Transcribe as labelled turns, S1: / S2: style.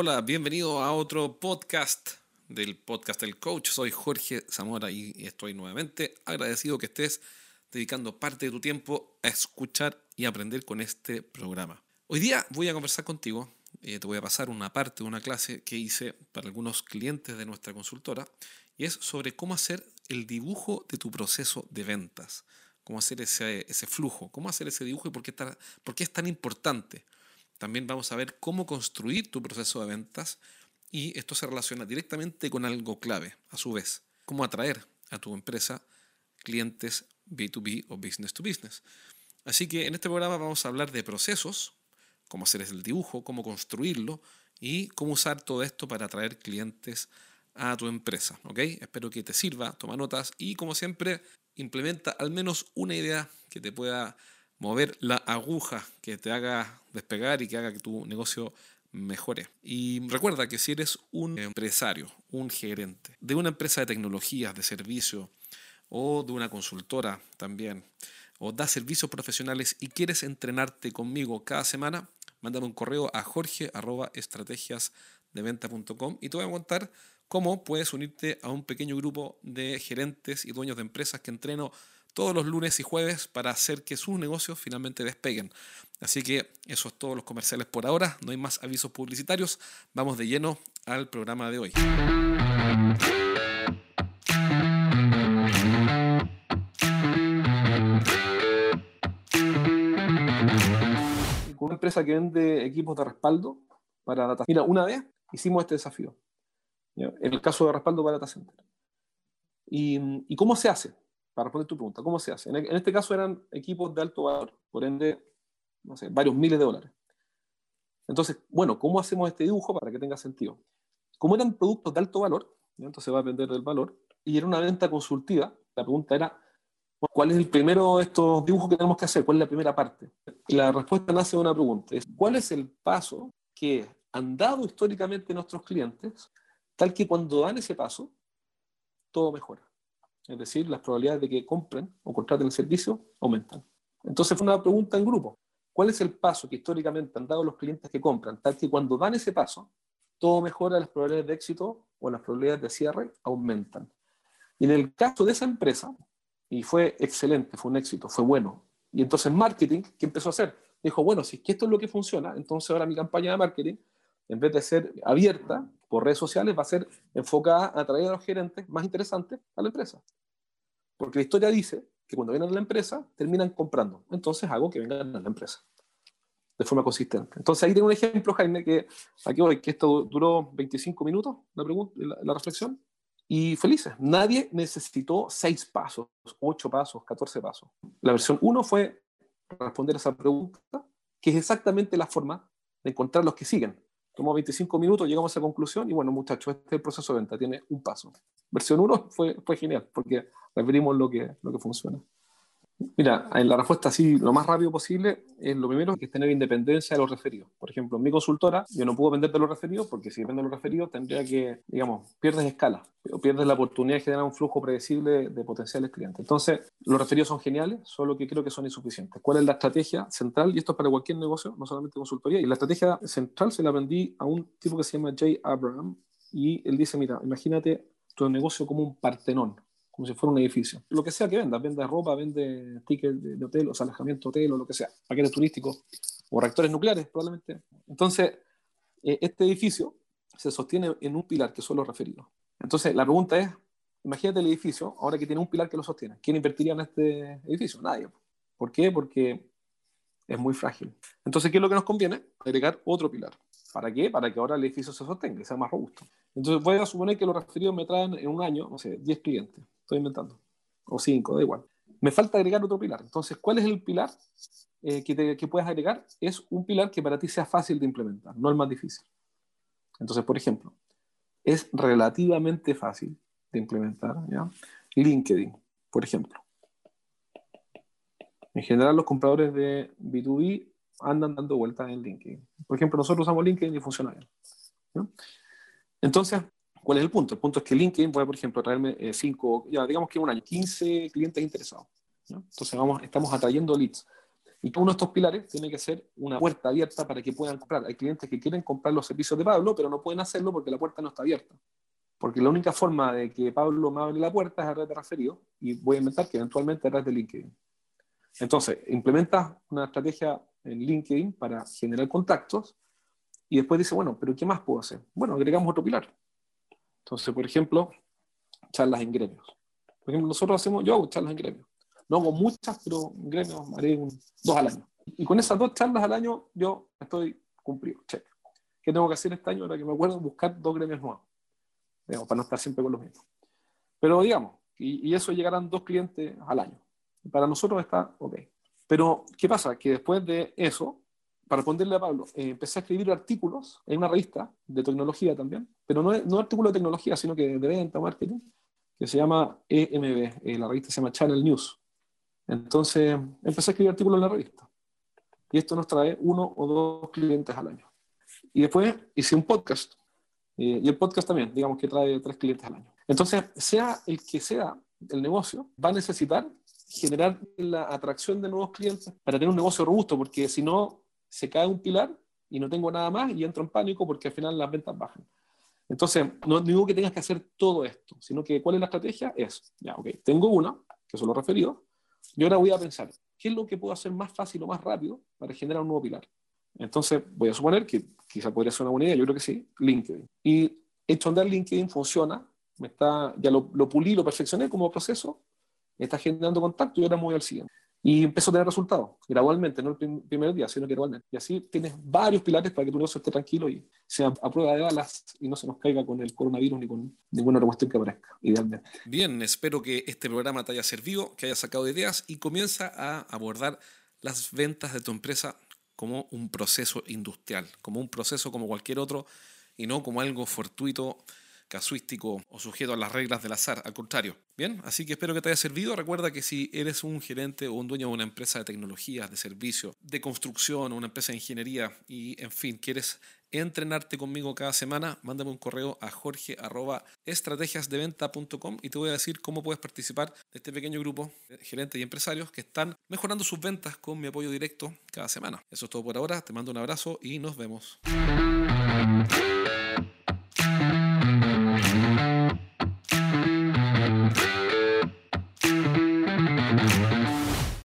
S1: Hola, bienvenido a otro podcast del podcast del coach. Soy Jorge Zamora y estoy nuevamente agradecido que estés dedicando parte de tu tiempo a escuchar y aprender con este programa. Hoy día voy a conversar contigo, eh, te voy a pasar una parte de una clase que hice para algunos clientes de nuestra consultora y es sobre cómo hacer el dibujo de tu proceso de ventas, cómo hacer ese, flujo, cómo hacer ese dibujo y por por qué es tan importante. También vamos a ver cómo construir tu proceso de ventas y esto se relaciona directamente con algo clave, a su vez, cómo atraer a tu empresa clientes B2B o business to business. Así que en este programa vamos a hablar de procesos, cómo hacer el dibujo, cómo construirlo y cómo usar todo esto para atraer clientes a tu empresa. ¿ok? Espero que te sirva, toma notas y como siempre implementa al menos una idea que te pueda mover la aguja, que te haga despegar y que haga que tu negocio mejore. Y recuerda que si eres un empresario, un gerente de una empresa de tecnologías, de servicio o de una consultora también, o das servicios profesionales y quieres entrenarte conmigo cada semana, mándame un correo a jorge.estrategiasdeventa.com y te voy a contar cómo puedes unirte a un pequeño grupo de gerentes y dueños de empresas que entreno todos los lunes y jueves para hacer que sus negocios finalmente despeguen. Así que eso es todos los comerciales por ahora, no hay más avisos publicitarios, vamos de lleno al programa de hoy.
S2: Una empresa que vende equipos de respaldo para data. Mira, una vez hicimos este desafío. En el caso de respaldo para data center. ¿Y, cómo se hace? Para responder tu pregunta, ¿cómo se hace? En, este caso eran equipos de alto valor, por ende, no sé, varios miles de dólares. Entonces, bueno, ¿cómo hacemos este dibujo para que tenga sentido? Como eran productos de alto valor, entonces va a depender del valor, y era una venta consultiva, la pregunta era, ¿cuál es el primero de estos dibujos que tenemos que hacer? ¿Cuál es la primera parte? La respuesta nace de una pregunta, es, ¿cuál es el paso que han dado históricamente nuestros clientes tal que cuando dan ese paso, todo mejora. Es decir, las probabilidades de que compren o contraten el servicio aumentan. Entonces fue una pregunta en grupo. ¿Cuál es el paso que históricamente han dado los clientes que compran, tal que cuando dan ese paso, todo mejora, las probabilidades de éxito o las probabilidades de cierre aumentan? Y en el caso de esa empresa, y fue excelente, fue un éxito, fue bueno. Y entonces marketing, ¿qué empezó a hacer? Dijo, bueno, si es que esto es lo que funciona, entonces ahora mi campaña de marketing, en vez de ser abierta, por redes sociales va a ser enfocada a atraer a los gerentes más interesantes a la empresa. Porque la historia dice que cuando vienen a la empresa terminan comprando. Entonces hago que vengan a la empresa de forma consistente. Entonces ahí tengo un ejemplo, Jaime, que aquí voy, que esto duró 25 minutos, la, pregunta, la, reflexión, y felices. Nadie necesitó 6 pasos, 8 pasos, 14 pasos. La versión 1 fue responder a esa pregunta, que es exactamente la forma de encontrar los que siguen. Tomó 25 minutos, llegamos a esa conclusión y bueno, muchachos, este es el proceso de venta, tiene un paso. Versión 1 fue, fue genial porque referimos lo que, lo que funciona. Mira, la respuesta así, lo más rápido posible, es lo primero que es tener independencia de los referidos. Por ejemplo, en mi consultora, yo no puedo vender de los referidos porque si vendo de los referidos tendría que, digamos, pierdes escala, o pierdes la oportunidad de generar un flujo predecible de potenciales clientes. Entonces, los referidos son geniales, solo que creo que son insuficientes. ¿Cuál es la estrategia central? Y esto es para cualquier negocio, no solamente consultoría. Y la estrategia central se la aprendí a un tipo que se llama Jay Abraham y él dice, mira, imagínate tu negocio como un partenón como si fuera un edificio. Lo que sea que venda, vende ropa, vende tickets de, hotel, o sea, alojamiento hotel o lo que sea, paquetes turísticos o reactores nucleares probablemente. Entonces, eh, este edificio se sostiene en un pilar que son los referidos. Entonces, la pregunta es, imagínate el edificio, ahora que tiene un pilar que lo sostiene. ¿Quién invertiría en este edificio? Nadie. ¿Por qué? Porque es muy frágil. Entonces, ¿qué es lo que nos conviene? Agregar otro pilar. ¿Para qué? Para que ahora el edificio se sostenga sea más robusto. Entonces, voy a suponer que los referidos me traen en un año, no sé, 10 clientes estoy inventando, o cinco, da igual. Me falta agregar otro pilar. Entonces, ¿cuál es el pilar eh, que, que puedes agregar? Es un pilar que para ti sea fácil de implementar, no el más difícil. Entonces, por ejemplo, es relativamente fácil de implementar. LinkedIn, por ejemplo. En general, los compradores de B2B andan dando vueltas en LinkedIn. Por ejemplo, nosotros usamos LinkedIn y funciona bien. Entonces, ¿Cuál es el punto? El punto es que LinkedIn puede, por ejemplo, traerme 5, eh, digamos que un año, 15 clientes interesados. Entonces vamos, estamos atrayendo leads. Y uno de estos pilares tiene que ser una puerta abierta para que puedan comprar. Hay clientes que quieren comprar los servicios de Pablo, pero no pueden hacerlo porque la puerta no está abierta. Porque la única forma de que Pablo me abra la puerta es a través de referido y voy a inventar que eventualmente a través de LinkedIn. Entonces, implementa una estrategia en LinkedIn para generar contactos y después dice, bueno, pero ¿qué más puedo hacer? Bueno, agregamos otro pilar. Entonces, por ejemplo, charlas en gremios. Por ejemplo, nosotros hacemos, yo hago charlas en gremios. No hago muchas, pero en gremios haré dos al año. Y con esas dos charlas al año yo estoy cumplido. Check. ¿Qué tengo que hacer este año? Ahora que me acuerdo, buscar dos gremios nuevos. Digamos, para no estar siempre con los mismos. Pero digamos, y, y eso llegarán dos clientes al año. Para nosotros está ok. Pero, ¿qué pasa? Que después de eso, para responderle a Pablo, eh, empecé a escribir artículos en una revista de tecnología también, pero no, no artículos de tecnología, sino que de venta, marketing, que se llama EMB, eh, la revista se llama Channel News. Entonces, empecé a escribir artículos en la revista. Y esto nos trae uno o dos clientes al año. Y después hice un podcast. Eh, y el podcast también, digamos que trae tres clientes al año. Entonces, sea el que sea el negocio, va a necesitar generar la atracción de nuevos clientes para tener un negocio robusto, porque si no, se cae un pilar y no tengo nada más y entro en pánico porque al final las ventas bajan. Entonces, no digo que tengas que hacer todo esto, sino que cuál es la estrategia es, ya, ok, tengo una, que son los referidos, y ahora voy a pensar, ¿qué es lo que puedo hacer más fácil o más rápido para generar un nuevo pilar? Entonces, voy a suponer que quizá podría ser una buena idea, yo creo que sí, LinkedIn. Y hecho andar LinkedIn funciona, me está, ya lo, lo pulí, lo perfeccioné como proceso, está generando contacto y ahora me voy al siguiente. Y empezó a tener resultados, gradualmente, no el primer día, sino que gradualmente. Y así tienes varios pilares para que tu negocio esté tranquilo y sea a prueba de balas y no se nos caiga con el coronavirus ni con ninguna otra cuestión que aparezca, idealmente.
S1: Bien, espero que este programa te haya servido, que hayas sacado ideas y comienza a abordar las ventas de tu empresa como un proceso industrial, como un proceso como cualquier otro y no como algo fortuito casuístico o sujeto a las reglas del azar, al contrario. Bien, así que espero que te haya servido. Recuerda que si eres un gerente o un dueño de una empresa de tecnologías, de servicio, de construcción o una empresa de ingeniería y, en fin, quieres entrenarte conmigo cada semana, mándame un correo a jorge.estrategiasdeventa.com y te voy a decir cómo puedes participar de este pequeño grupo de gerentes y empresarios que están mejorando sus ventas con mi apoyo directo cada semana. Eso es todo por ahora, te mando un abrazo y nos vemos.